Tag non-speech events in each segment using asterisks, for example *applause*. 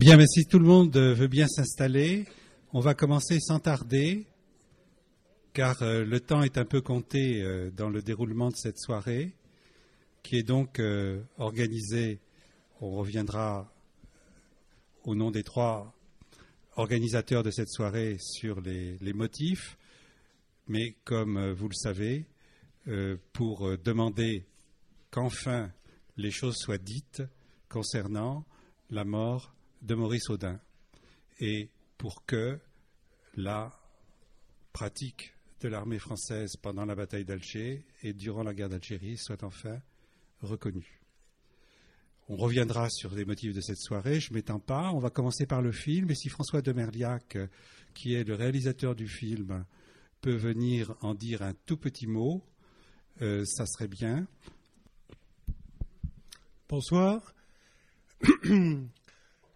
Bien, mais si tout le monde veut bien s'installer, on va commencer sans tarder, car euh, le temps est un peu compté euh, dans le déroulement de cette soirée, qui est donc euh, organisée, on reviendra au nom des trois organisateurs de cette soirée sur les motifs, mais comme vous le savez, pour demander qu'enfin les choses soient dites concernant la mort de Maurice Audin et pour que la pratique de l'armée française pendant la bataille d'Alger et durant la guerre d'Algérie soit enfin reconnue. On reviendra sur les motifs de cette soirée, je ne m'étends pas. On va commencer par le film, et si François de Merliac, qui est le réalisateur du film, peut venir en dire un tout petit mot, euh, ça serait bien. Bonsoir. *clears throat*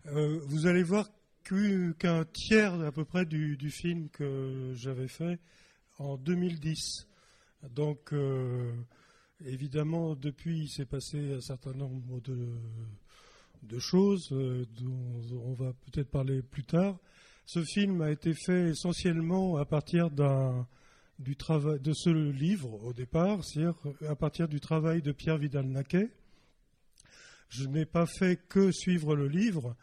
Euh, vous allez voir qu'un tiers à peu près du, film que j'avais fait en 2010. Donc, euh, évidemment, depuis, il s'est passé un certain nombre de, choses euh, dont on va peut-être parler plus tard. Ce film a été fait essentiellement à partir de ce livre au départ, c'est-à-dire à partir du travail de Pierre Vidal-Naquet. Je n'ai pas fait que suivre le livre,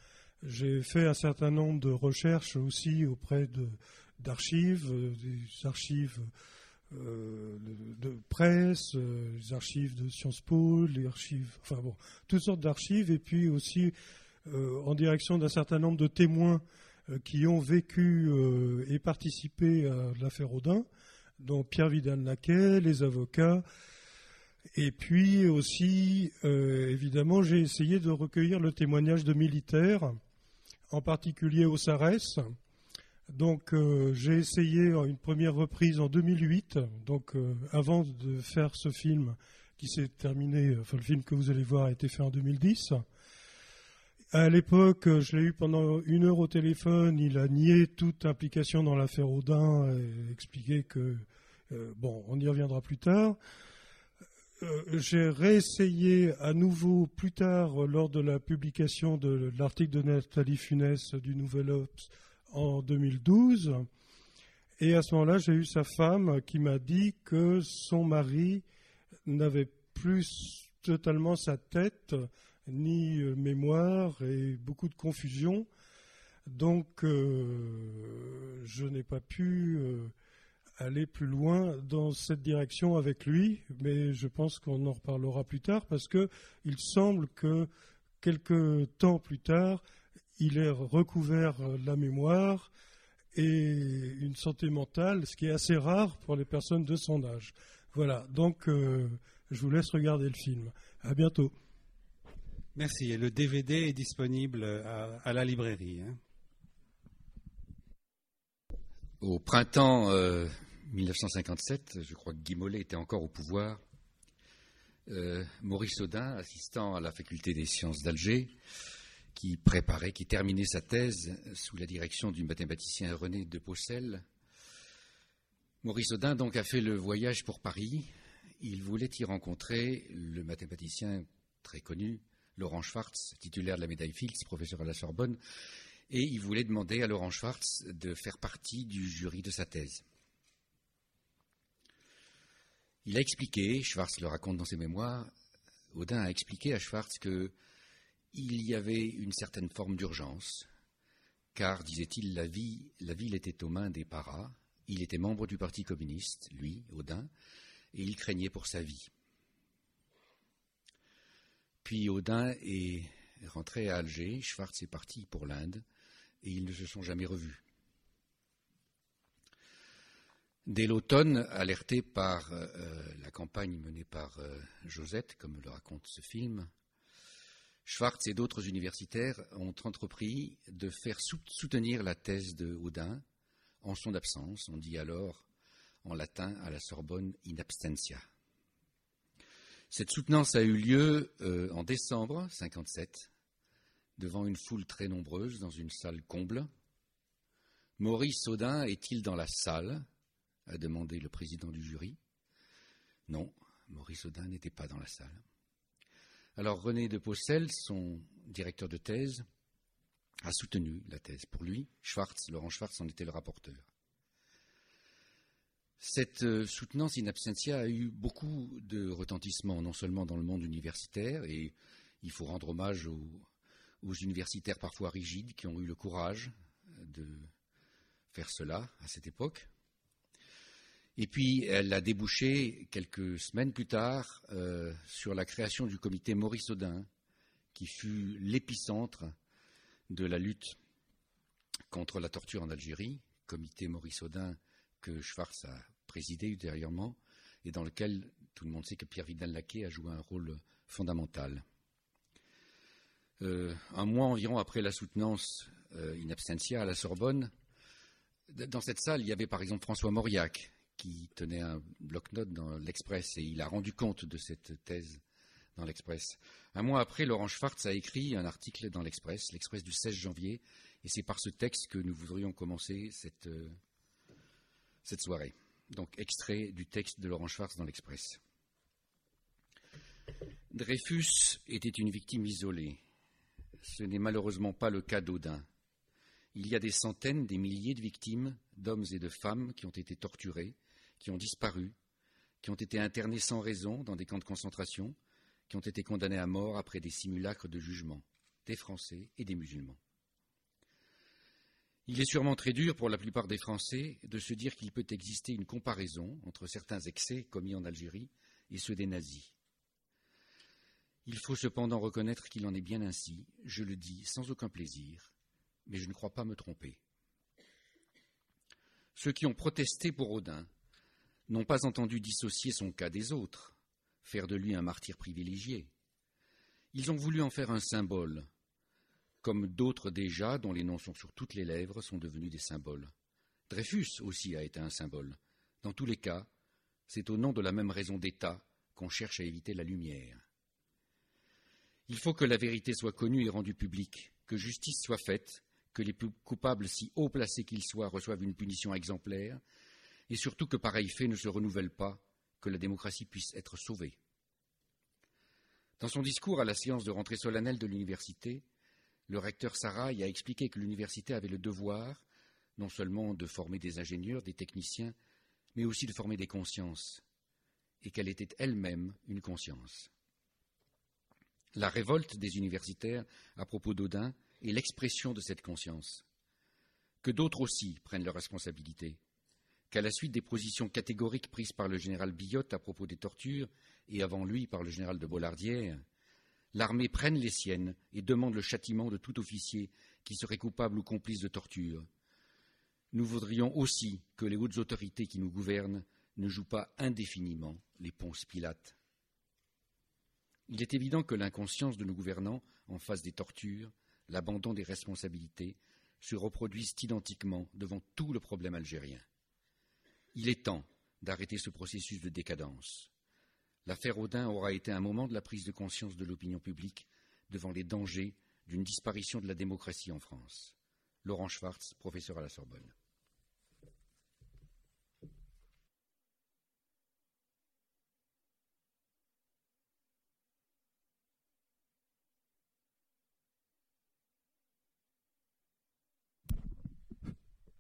j'ai fait un certain nombre de recherches aussi auprès d'archives, euh, des archives euh, de, presse, euh, des archives de Sciences Po, les archives, enfin bon, toutes sortes d'archives, et puis aussi en direction d'un certain nombre de témoins qui ont vécu et participé à l'affaire Audin, dont Pierre Vidal-Naquet, les avocats, et puis aussi, évidemment, j'ai essayé de recueillir le témoignage de militaires en particulier au SARES. Donc euh, j'ai essayé une première reprise en 2008, donc euh, avant de faire ce film qui s'est terminé, enfin le film que vous allez voir a été fait en 2010. À l'époque, je l'ai eu pendant une heure au téléphone. Il a nié toute implication dans l'affaire Audin et expliqué que, euh, bon, on y reviendra plus tard. Euh, j'ai réessayé à nouveau plus tard, lors de la publication de l'article de Nathalie Funès du Nouvel Ops en 2012. Et à ce moment-là, j'ai eu sa femme qui m'a dit que son mari n'avait plus totalement sa tête, ni euh, mémoire et beaucoup de confusion. Donc, euh, je n'ai pas pu aller plus loin dans cette direction avec lui, mais je pense qu'on en reparlera plus tard parce qu'il semble que quelques temps plus tard, il ait recouvert la mémoire et une santé mentale, ce qui est assez rare pour les personnes de son âge. Voilà, donc euh, je vous laisse regarder le film. À bientôt. Merci. Et le DVD est disponible à, la librairie. Hein. Au printemps euh, 1957, je crois que Guy Mollet était encore au pouvoir. Euh, Maurice Audin, assistant à la faculté des sciences d'Alger, qui préparait, qui terminait sa thèse sous la direction du mathématicien René de Possel. Maurice Audin donc a fait le voyage pour Paris. Il voulait y rencontrer le mathématicien très connu, Laurent Schwartz, titulaire de la médaille Fields, professeur à la Sorbonne, et il voulait demander à Laurent Schwartz de faire partie du jury de sa thèse. Il a expliqué, Schwartz le raconte dans ses mémoires, Audin a expliqué à Schwartz qu'il y avait une certaine forme d'urgence, car, disait-il, la, la ville était aux mains des paras, il était membre du Parti communiste, lui, Audin, et il craignait pour sa vie. Puis Audin est rentré à Alger, Schwartz est parti pour l'Inde, et ils ne se sont jamais revus. Dès l'automne, alerté par euh, euh, la campagne menée par euh, Josette, comme le raconte ce film, Schwartz et d'autres universitaires ont entrepris de faire soutenir la thèse de Houdin en son absence. On dit alors en latin à la Sorbonne in abstentia. Cette soutenance a eu lieu en décembre 1957 devant une foule très nombreuse dans une salle comble. Maurice Audin est-il dans la salle? a demandé le président du jury. Non, Maurice Audin n'était pas dans la salle. Alors René de Possel, son directeur de thèse, a soutenu la thèse. Pour lui, Schwartz, Laurent Schwartz en était le rapporteur. Cette euh, soutenance in absentia a eu beaucoup de retentissement, non seulement dans le monde universitaire, et il faut rendre hommage aux, universitaires parfois rigides qui ont eu le courage de faire cela à cette époque. Et puis, elle a débouché quelques semaines plus tard euh, sur la création du comité Maurice Audin, qui fut l'épicentre de la lutte contre la torture en Algérie, comité Maurice Audin que Schwarz a présidé ultérieurement et dans lequel tout le monde sait que Pierre Vidal-Laquet a joué un rôle fondamental. Euh, un mois environ après la soutenance euh, in absentia à la Sorbonne, dans cette salle, il y avait par exemple François Mauriac qui tenait un bloc-notes dans l'Express et il a rendu compte de cette thèse dans l'Express. Un mois après, Laurent Schwartz a écrit un article dans l'Express, l'Express du 16 janvier, et c'est par ce texte que nous voudrions commencer euh, cette soirée donc extrait du texte de Laurent Schwartz dans l'Express. Dreyfus était une victime isolée. Ce n'est malheureusement pas le cas d'Audin. Il y a des centaines, des milliers de victimes, d'hommes et de femmes qui ont été torturés, qui ont disparu, qui ont été internés sans raison dans des camps de concentration, qui ont été condamnés à mort après des simulacres de jugement, des Français et des musulmans. Il est sûrement très dur pour la plupart des Français de se dire qu'il peut exister une comparaison entre certains excès commis en Algérie et ceux des nazis. Il faut cependant reconnaître qu'il en est bien ainsi, je le dis sans aucun plaisir, mais je ne crois pas me tromper. Ceux qui ont protesté pour Odin n'ont pas entendu dissocier son cas des autres, faire de lui un martyr privilégié. Ils ont voulu en faire un symbole, comme d'autres déjà, dont les noms sont sur toutes les lèvres, sont devenus des symboles. Dreyfus aussi a été un symbole. Dans tous les cas, c'est au nom de la même raison d'État qu'on cherche à éviter la lumière. Il faut que la vérité soit connue et rendue publique, que justice soit faite, que les coupables, si haut placés qu'ils soient, reçoivent une punition exemplaire, et surtout que pareil fait ne se renouvelle pas, que la démocratie puisse être sauvée. Dans son discours à la séance de rentrée solennelle de l'université, le recteur Sarraille a expliqué que l'université avait le devoir non seulement de former des ingénieurs, des techniciens, mais aussi de former des consciences, et qu'elle était elle-même une conscience. La révolte des universitaires à propos d'Odin est l'expression de cette conscience. Que d'autres aussi prennent leurs responsabilités, qu'à la suite des positions catégoriques prises par le général Billotte à propos des tortures, et avant lui par le général de Bollardière, l'armée prenne les siennes et demande le châtiment de tout officier qui serait coupable ou complice de torture. Nous voudrions aussi que les hautes autorités qui nous gouvernent ne jouent pas indéfiniment les ponces pilates. Il est évident que l'inconscience de nos gouvernants en face des tortures, l'abandon des responsabilités, se reproduisent identiquement devant tout le problème algérien. Il est temps d'arrêter ce processus de décadence. L'affaire Audin aura été un moment de la prise de conscience de l'opinion publique devant les dangers d'une disparition de la démocratie en France. Laurent Schwartz, professeur à la Sorbonne.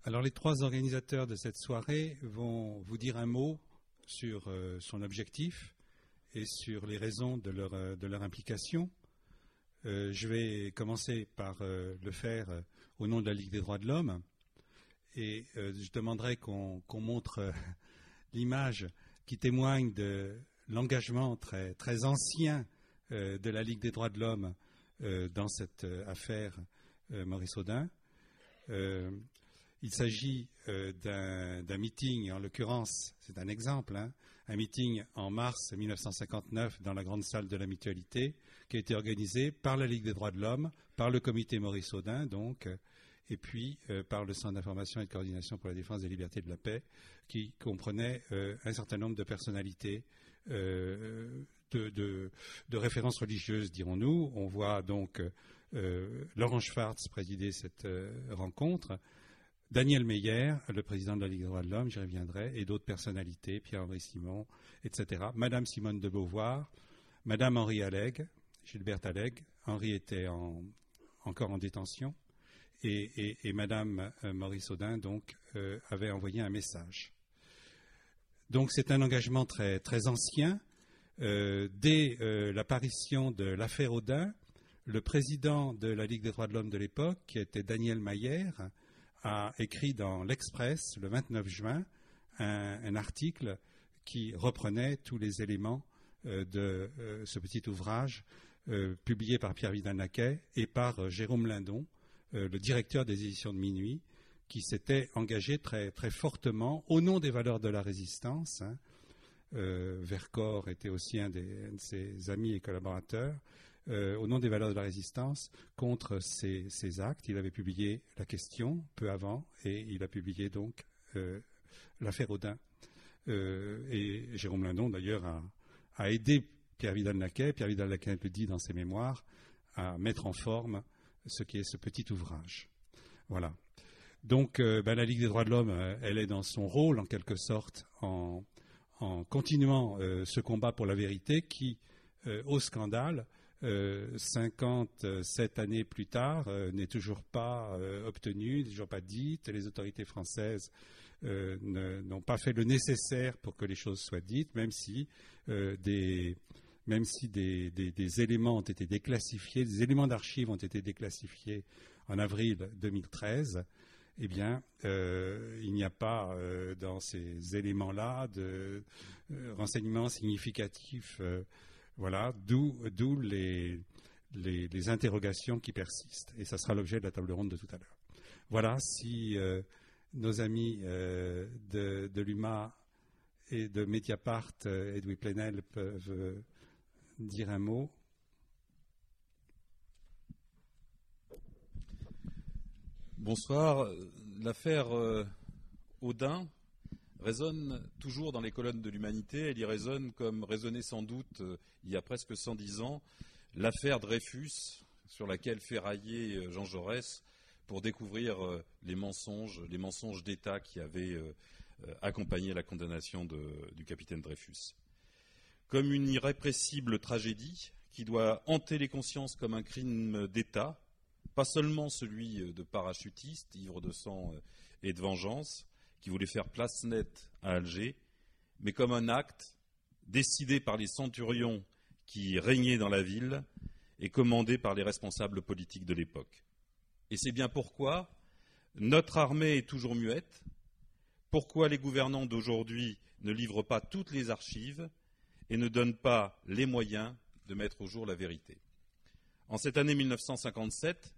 Alors les trois organisateurs de cette soirée vont vous dire un mot sur euh, son objectif, et sur les raisons de leur, euh, implication. Euh, je vais commencer par le faire au nom de la Ligue des droits de l'homme et je demanderai qu'on montre *laughs* l'image qui témoigne de l'engagement très ancien de la Ligue des droits de l'homme dans cette affaire Maurice Audin. Il s'agit d'un meeting, en l'occurrence, c'est un exemple, hein, un meeting en mars 1959 dans la grande salle de la mutualité qui a été organisé par la Ligue des droits de l'homme, par le comité Maurice Audin, donc, et puis euh, par le Centre d'information et de coordination pour la défense des libertés et de la paix, qui comprenait euh, un certain nombre de personnalités euh, de, de, références religieuses, dirons-nous. On voit donc Laurent Schwartz présider cette rencontre. Daniel Meyer, le président de la Ligue des droits de l'homme, j'y reviendrai, et d'autres personnalités, Pierre-Henri Simon, etc. Madame Simone de Beauvoir, Madame Henri Alleg, Gilberte Alleg. Henri était encore en détention. et, Madame Maurice Audin donc avait envoyé un message. Donc c'est un engagement très, très ancien. dès l'apparition de l'affaire Audin, le président de la Ligue des droits de l'homme de l'époque, qui était Daniel Mayer, a écrit dans l'Express le 29 juin un, article qui reprenait tous les éléments euh, de euh, ce petit ouvrage euh, publié par Pierre Vidal-Naquet et par Jérôme Lindon, le directeur des éditions de Minuit, qui s'était engagé très, très fortement au nom des valeurs de la résistance. Hein. Vercors était aussi un, de ses amis et collaborateurs. Euh, au nom des valeurs de la résistance contre ces, actes. Il avait publié La question peu avant et il a publié donc euh, l'affaire Audin. Euh, et Jérôme Lindon, d'ailleurs, a, aidé Pierre Vidal-Naquet, Pierre Vidal-Naquet le dit dans ses mémoires, à mettre en forme ce qui est ce petit ouvrage. Voilà. Donc, ben, la Ligue des droits de l'homme, elle est dans son rôle, en quelque sorte, en, en continuant ce combat pour la vérité qui, au scandale, 57 euh, années plus tard, euh, n'est toujours pas euh, obtenue, n'est toujours pas dite. Les autorités françaises n'ont pas fait le nécessaire pour que les choses soient dites, même si des même si des, éléments ont été déclassifiés, des éléments d'archives ont été déclassifiés en avril 2013, eh bien, il n'y a pas dans ces éléments-là de renseignements significatifs voilà, d'où les, interrogations qui persistent. Et ça sera l'objet de la table ronde de tout à l'heure. Voilà, si euh, nos amis euh, de, l'UMA et de Mediapart, euh, Edoui Plenel, peuvent dire un mot. Bonsoir. L'affaire Audin résonne toujours dans les colonnes de l'humanité. Elle y résonne comme résonnait sans doute euh, il y a presque 110 ans l'affaire Dreyfus, sur laquelle ferraillait euh, Jean Jaurès pour découvrir euh, les mensonges, les mensonges d'État qui avaient accompagné la condamnation du capitaine Dreyfus. Comme une irrépressible tragédie qui doit hanter les consciences comme un crime d'État, pas seulement celui de parachutiste, ivre de sang et de vengeance, qui voulait faire place nette à Alger, mais comme un acte décidé par les centurions qui régnaient dans la ville et commandé par les responsables politiques de l'époque. Et c'est bien pourquoi notre armée est toujours muette, pourquoi les gouvernants d'aujourd'hui ne livrent pas toutes les archives et ne donnent pas les moyens de mettre au jour la vérité. En cette année 1957,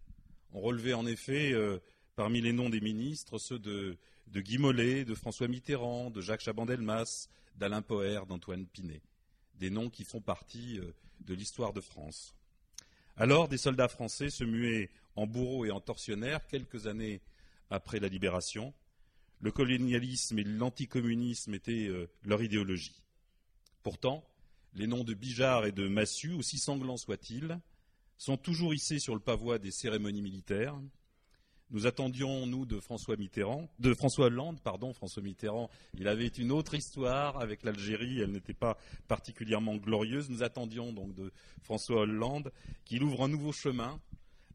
on relevait en effet euh, parmi les noms des ministres ceux de Guy Mollet, de François Mitterrand, de Jacques Chaban-Delmas, d'Alain Poher, d'Antoine Pinet, des noms qui font partie euh, de l'histoire de France. Alors, des soldats français se muaient en bourreaux et en tortionnaires quelques années après la libération. Le colonialisme et l'anticommunisme étaient euh, leur idéologie. Pourtant, les noms de Bijard et de Massu, aussi sanglants soient-ils, sont toujours hissés sur le pavois des cérémonies militaires, nous attendions, nous, de François Mitterrand, de François Hollande, pardon, François Mitterrand, il avait une autre histoire avec l'Algérie, elle n'était pas particulièrement glorieuse. Nous attendions donc de François Hollande qu'il ouvre un nouveau chemin,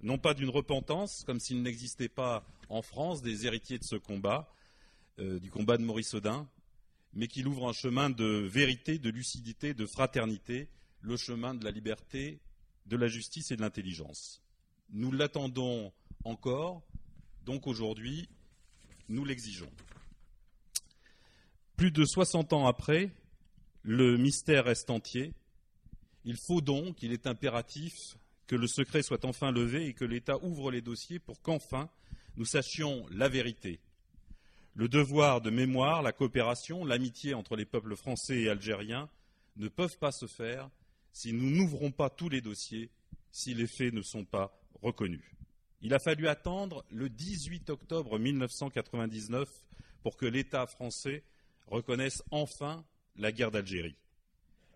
non pas d'une repentance, comme s'il n'existait pas en France des héritiers de ce combat, euh, du combat de Maurice Audin, mais qu'il ouvre un chemin de vérité, de lucidité, de fraternité, le chemin de la liberté, de la justice et de l'intelligence. Nous l'attendons encore, donc aujourd'hui, nous l'exigeons. Plus de 60 ans après, le mystère reste entier. Il faut donc, il est impératif que le secret soit enfin levé et que l'État ouvre les dossiers pour qu'enfin nous sachions la vérité. Le devoir de mémoire, la coopération, l'amitié entre les peuples français et algériens ne peuvent pas se faire si nous n'ouvrons pas tous les dossiers, si les faits ne sont pas reconnus. Il a fallu attendre le 18 octobre 1999 pour que l'État français reconnaisse enfin la guerre d'Algérie.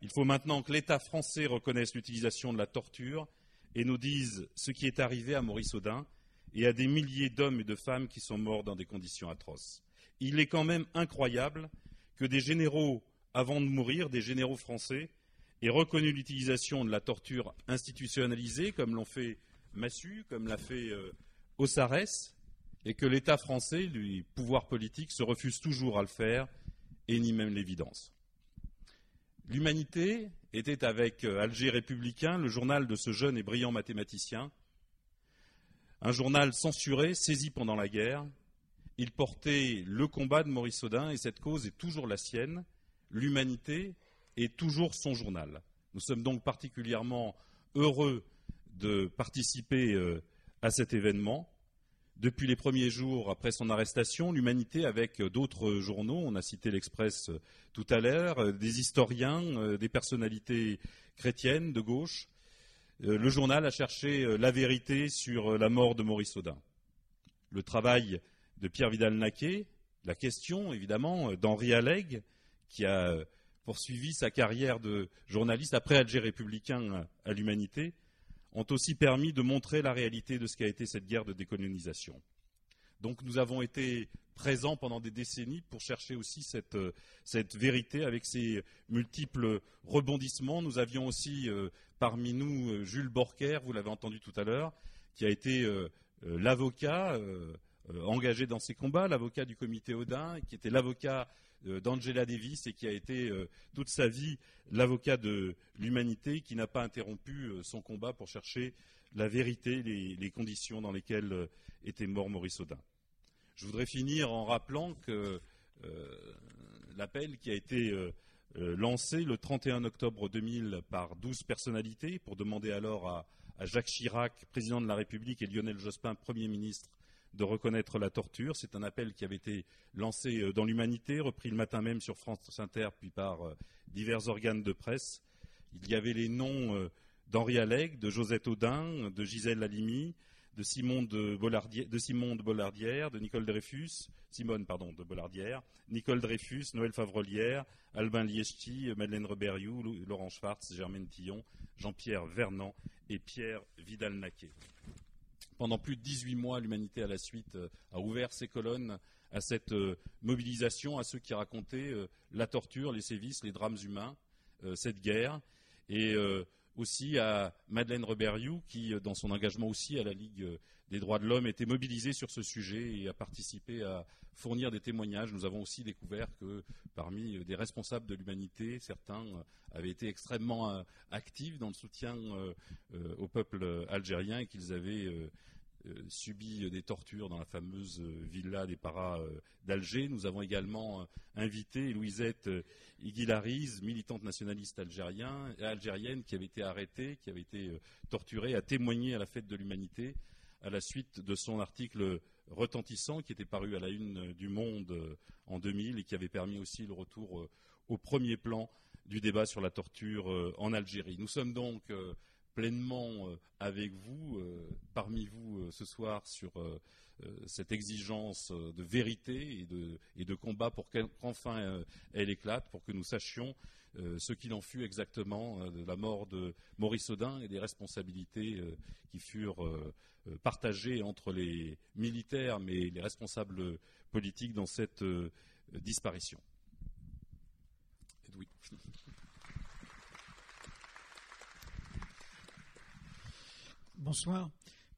Il faut maintenant que l'État français reconnaisse l'utilisation de la torture et nous dise ce qui est arrivé à Maurice Audin et à des milliers d'hommes et de femmes qui sont morts dans des conditions atroces. Il est quand même incroyable que des généraux, avant de mourir, des généraux français, aient reconnu l'utilisation de la torture institutionnalisée, comme l'ont fait Massu, comme l'a fait euh, au SARES et que l'État français, le pouvoir politique, se refuse toujours à le faire et nie même l'évidence. L'Humanité était avec euh, Alger républicain le journal de ce jeune et brillant mathématicien, un journal censuré, saisi pendant la guerre. Il portait le combat de Maurice Audin et cette cause est toujours la sienne. L'Humanité est toujours son journal. Nous sommes donc particulièrement heureux de participer euh, à cet événement. Depuis les premiers jours après son arrestation, l'humanité, avec d'autres journaux, on a cité l'Express tout à l'heure, des historiens, euh, des personnalités chrétiennes de gauche, euh, le journal a cherché euh, la vérité sur la mort de Maurice Audin. Le travail de Pierre Vidal-Naquet, la question évidemment d'Henri Alleg, qui a poursuivi sa carrière de journaliste après Alger républicain à l'Humanité, ont aussi permis de montrer la réalité de ce qu'a été cette guerre de décolonisation. Donc nous avons été présents pendant des décennies pour chercher aussi cette, euh, vérité avec ses multiples rebondissements. Nous avions aussi euh, parmi nous euh, Jules Borker, vous l'avez entendu tout à l'heure, qui a été l'avocat engagé dans ces combats, l'avocat du comité Odin, qui était l'avocat d'Angela Davis et qui a été euh, toute sa vie l'avocat de l'humanité, qui n'a pas interrompu euh, son combat pour chercher la vérité, les, conditions dans lesquelles était mort Maurice Audin. Je voudrais finir en rappelant que l'appel qui a été lancé le 31 octobre 2000 par 12 personnalités pour demander alors à Jacques Chirac, président de la République, et Lionel Jospin, Premier ministre, de reconnaître la torture. C'est un appel qui avait été lancé euh, dans l'humanité, repris le matin même sur France Inter, puis par euh, divers organes de presse. Il y avait les noms euh, d'Henri Alleg, de Josette Audin, de Gisèle Halimi, de Simone de, Bollardière, de Nicole Dreyfus, Simone pardon, de Bollardière, Nicole Dreyfus, Noël Favrelière, Albin Liesti, Madeleine Reberiou, Laurent Schwartz, Germaine Tillon, Jean-Pierre Vernant et Pierre Vidal-Naquet. Pendant plus de 18 mois, l'humanité à la suite euh, a ouvert ses colonnes à cette euh, mobilisation, à ceux qui racontaient euh, la torture, les sévices, les drames humains, cette guerre, et aussi à Madeleine Reberiou, qui, dans son engagement aussi à la Ligue des droits de l'homme, était mobilisée sur ce sujet et a participé à fournir des témoignages. Nous avons aussi découvert que parmi des responsables de l'humanité, certains avaient été extrêmement actifs dans le soutien au peuple algérien et qu'ils avaient euh, subi des tortures dans la fameuse euh, villa des paras euh, d'Alger. Nous avons également invité Louisette Iguilariz, militante nationaliste algérienne, qui avait été arrêtée, qui avait été torturée, à témoigner à la fête de l'humanité à la suite de son article retentissant qui était paru à la une du Monde en 2000 et qui avait permis aussi le retour au premier plan du débat sur la torture en Algérie. Nous sommes donc pleinement euh, avec vous, euh, parmi vous euh, ce soir, sur cette exigence de vérité et de, combat pour qu'enfin elle éclate, pour que nous sachions ce qu'il en fut exactement de la mort de Maurice Audin et des responsabilités qui furent partagées entre les militaires mais les responsables politiques dans cette disparition. Bonsoir.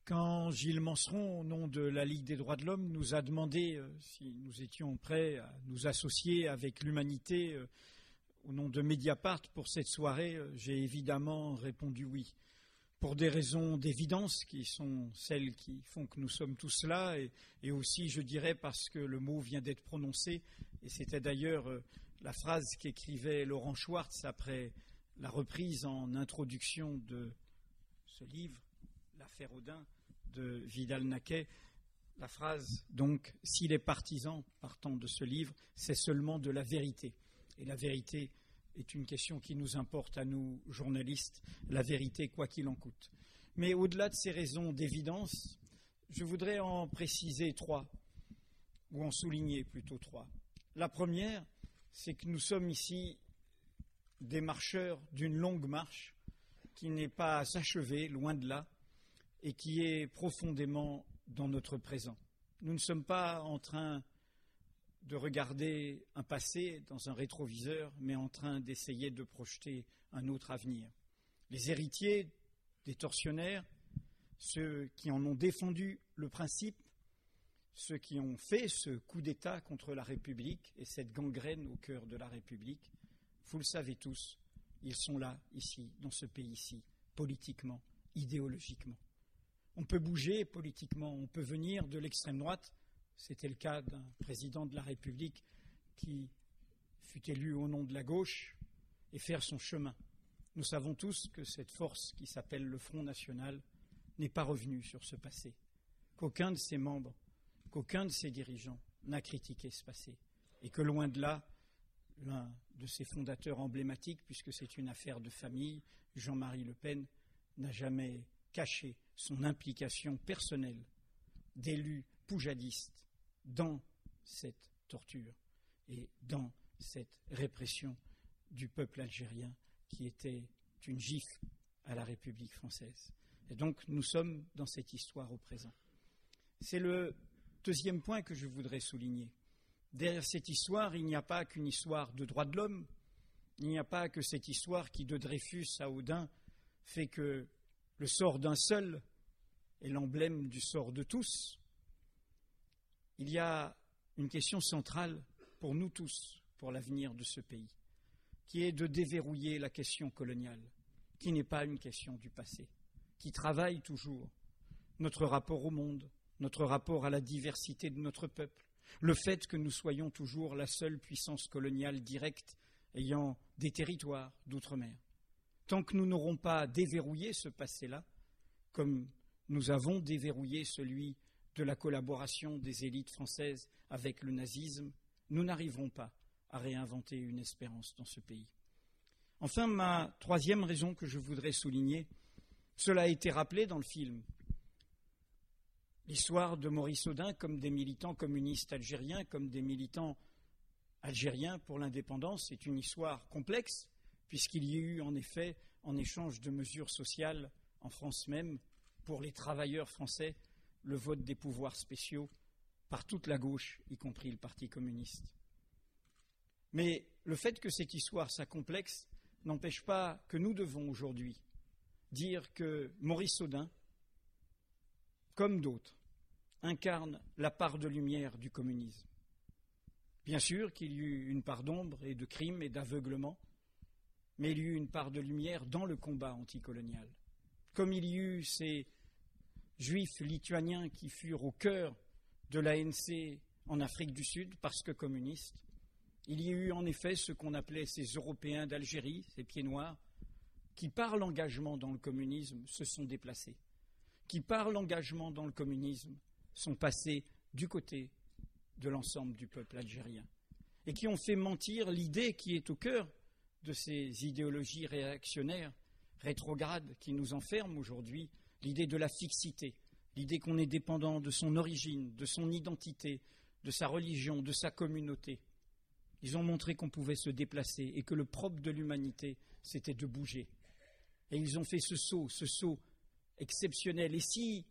Quand Gilles Manseron, au nom de la Ligue des droits de l'homme, nous a demandé euh, si nous étions prêts à nous associer avec l'humanité euh, au nom de Mediapart pour cette soirée, euh, j'ai évidemment répondu oui. Pour des raisons d'évidence qui sont celles qui font que nous sommes tous là, et, aussi, je dirais, parce que le mot vient d'être prononcé, et c'était d'ailleurs la phrase qu'écrivait Laurent Schwartz après la reprise en introduction de ce livre l'affaire Audin de Vidal-Naquet, la phrase, donc, si les partisans partant de ce livre, c'est seulement de la vérité. Et la vérité est une question qui nous importe à nous, journalistes, la vérité, quoi qu'il en coûte. Mais au-delà de ces raisons d'évidence, je voudrais en préciser trois, ou en souligner plutôt trois. La première, c'est que nous sommes ici des marcheurs d'une longue marche qui n'est pas achevée, loin de là, et qui est profondément dans notre présent. Nous ne sommes pas en train de regarder un passé dans un rétroviseur, mais en train d'essayer de projeter un autre avenir. Les héritiers des tortionnaires ceux qui en ont défendu le principe, ceux qui ont fait ce coup d'État contre la République et cette gangrène au cœur de la République, vous le savez tous, ils sont là, ici, dans ce pays-ci, politiquement, idéologiquement. On peut bouger politiquement, on peut venir de l'extrême droite. C'était le cas d'un président de la République qui fut élu au nom de la gauche et faire son chemin. Nous savons tous que cette force qui s'appelle le Front National n'est pas revenue sur ce passé, qu'aucun de ses membres, qu'aucun de ses dirigeants n'a critiqué ce passé, et que loin de là, l'un de ses fondateurs emblématiques, puisque c'est une affaire de famille, Jean-Marie Le Pen, n'a jamais caché son implication personnelle d'élu poujadiste dans cette torture et dans cette répression du peuple algérien qui était une gifle à la République française. Et donc nous sommes dans cette histoire au présent. C'est le deuxième point que je voudrais souligner. Derrière cette histoire, il n'y a pas qu'une histoire de droits de l'homme, il n'y a pas que cette histoire qui, de Dreyfus à Odin, fait que le sort d'un seul est l'emblème du sort de tous. Il y a une question centrale pour nous tous, pour l'avenir de ce pays qui est de déverrouiller la question coloniale, qui n'est pas une question du passé, qui travaille toujours notre rapport au monde, notre rapport à la diversité de notre peuple, le fait que nous soyons toujours la seule puissance coloniale directe ayant des territoires d'outre-mer. Tant que nous n'aurons pas déverrouillé ce passé-là, comme nous avons déverrouillé celui de la collaboration des élites françaises avec le nazisme, nous n'arriverons pas à réinventer une espérance dans ce pays. Enfin, ma troisième raison que je voudrais souligner, cela a été rappelé dans le film. L'histoire de Maurice Audin comme des militants communistes algériens, comme des militants algériens pour l'indépendance, est une histoire complexe, puisqu'il y a eu en effet, en échange de mesures sociales en France même, pour les travailleurs français, le vote des pouvoirs spéciaux par toute la gauche, y compris le Parti communiste. Mais le fait que cette histoire soit complexe n'empêche pas que nous devons aujourd'hui dire que Maurice Audin, comme d'autres, incarne la part de lumière du communisme. Bien sûr qu'il y eut une part d'ombre et de crime et d'aveuglement, mais il y eut une part de lumière dans le combat anticolonial. Comme il y eut ces juifs lituaniens qui furent au cœur de l'ANC en Afrique du Sud parce que communistes, il y a eu en effet ce qu'on appelait ces Européens d'Algérie, ces pieds noirs, qui par l'engagement dans le communisme se sont déplacés, qui par l'engagement dans le communisme sont passés du côté de l'ensemble du peuple algérien, et qui ont fait mentir l'idée qui est au cœur de ces idéologies réactionnaires, rétrogrades, qui nous enferment aujourd'hui, l'idée de la fixité, l'idée qu'on est dépendant de son origine, de son identité, de sa religion, de sa communauté, ils ont montré qu'on pouvait se déplacer et que le propre de l'humanité, c'était de bouger. Et ils ont fait ce saut, ce saut exceptionnel. Et si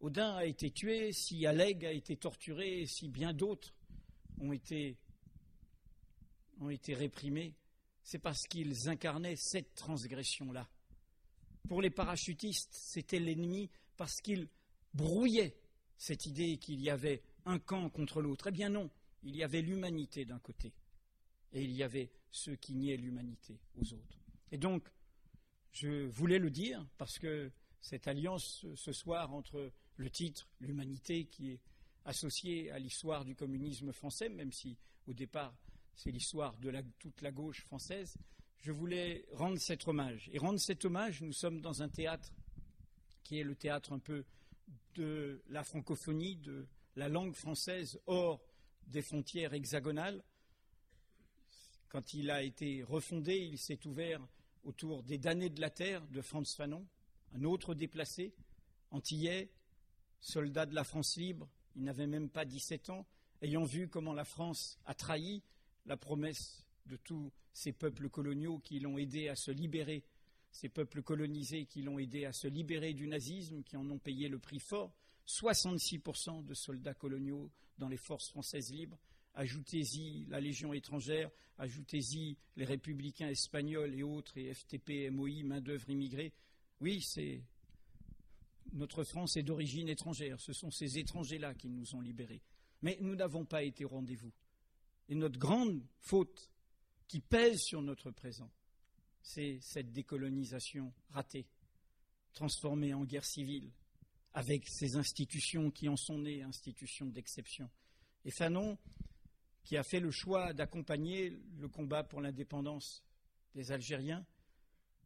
Odin a été tué, si Alleg a été torturé, si bien d'autres ont été, ont été réprimés, c'est parce qu'ils incarnaient cette transgression-là. Pour les parachutistes, c'était l'ennemi parce qu'ils brouillaient cette idée qu'il y avait un camp contre l'autre. Eh bien non, il y avait l'humanité d'un côté et il y avait ceux qui niaient l'humanité aux autres. Et donc, je voulais le dire parce que cette alliance ce soir entre le titre, l'humanité, qui est associé à l'histoire du communisme français, même si au départ c'est l'histoire de toute la gauche française, je voulais rendre cet hommage. Et rendre cet hommage, nous sommes dans un théâtre qui est le théâtre un peu de la francophonie, de la langue française hors des frontières hexagonales. Quand il a été refondé, il s'est ouvert autour des damnés de la terre de Franz Fanon, un autre déplacé, antillais, soldat de la France libre, il n'avait même pas 17 ans, ayant vu comment la France a trahi la promesse de tous ces peuples coloniaux qui l'ont aidé à se libérer, ces peuples colonisés qui l'ont aidé à se libérer du nazisme, qui en ont payé le prix fort, 66% de soldats coloniaux dans les forces françaises libres. Ajoutez-y la Légion étrangère, ajoutez-y les républicains espagnols et autres, et FTP, MOI, main-d'œuvre immigrée. Oui, c'est notre France est d'origine étrangère. Ce sont ces étrangers-là qui nous ont libérés. Mais nous n'avons pas été au rendez-vous. Et notre grande faute qui pèse sur notre présent, c'est cette décolonisation ratée, transformée en guerre civile, avec ces institutions qui en sont nées, institutions d'exception. Et Fanon, qui a fait le choix d'accompagner le combat pour l'indépendance des Algériens,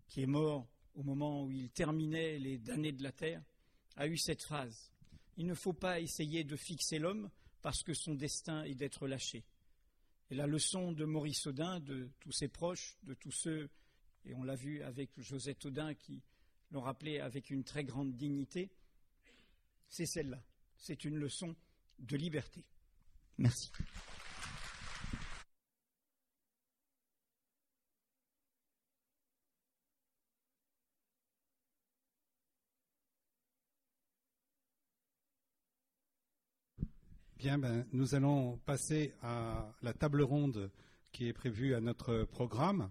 qui est mort au moment où il terminait les damnés de la terre, a eu cette phrase Il ne faut pas essayer de fixer l'homme parce que son destin est d'être lâché. Et la leçon de Maurice Audin, de tous ses proches, de tous ceux, et on l'a vu avec Josette Audin qui l'ont rappelé avec une très grande dignité, c'est celle-là. C'est une leçon de liberté. Merci. Bien, ben, nous allons passer à la table ronde qui est prévue à notre programme,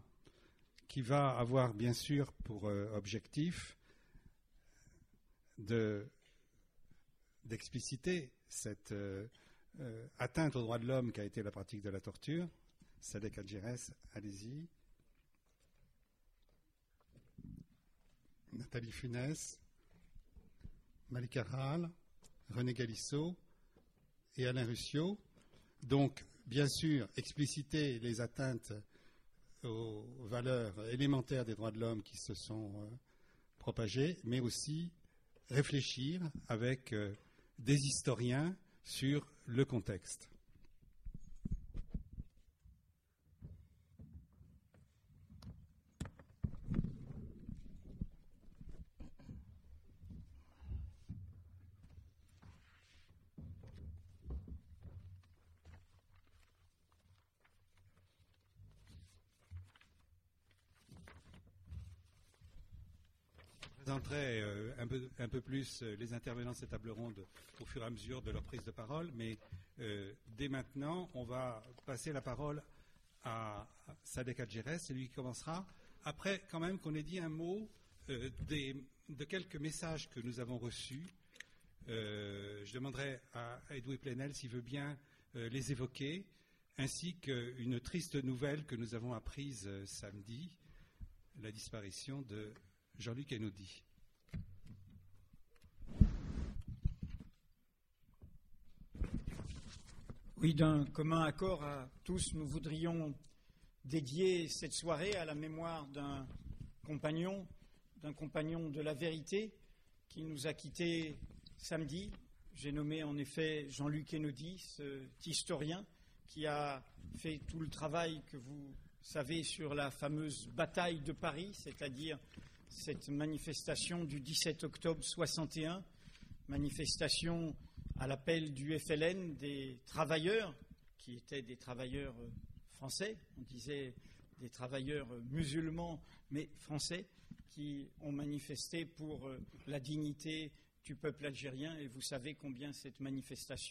qui va avoir bien sûr pour euh, objectif d'expliciter cette euh, euh, atteinte aux droits de l'homme qu'a été la pratique de la torture. Sadek Adjires, allez-y. Nathalie Funès, Malika Ral, René Galissot, et Alain Ruscio. Donc, bien sûr, expliciter les atteintes aux valeurs élémentaires des droits de l'homme qui se sont euh, propagées, mais aussi réfléchir avec euh, des historiens sur le contexte. Présenterai euh, un, peu, plus euh, les intervenants de cette table ronde au fur et à mesure de leur prise de parole, mais euh, dès maintenant, on va passer la parole à Sadek Adjires, c'est lui qui commencera. Après, quand même, qu'on ait dit un mot de quelques messages que nous avons reçus. je demanderai à Edouard Plenel s'il veut bien les évoquer, ainsi qu'une triste nouvelle que nous avons apprise samedi, la disparition de Jean-Luc Enaudi. Oui, d'un commun accord à tous, nous voudrions dédier cette soirée à la mémoire d'un compagnon, d'un compagnon de la vérité qui nous a quittés samedi. J'ai nommé en effet Jean-Luc Enaudi, cet historien qui a fait tout le travail que vous savez sur la fameuse bataille de Paris, c'est-à-dire cette manifestation du 17 octobre 61, manifestation à l'appel du FLN des travailleurs, qui étaient des travailleurs euh, français, on disait des travailleurs euh, musulmans, mais français, qui ont manifesté pour euh, la dignité du peuple algérien. Et vous savez combien cette manifestation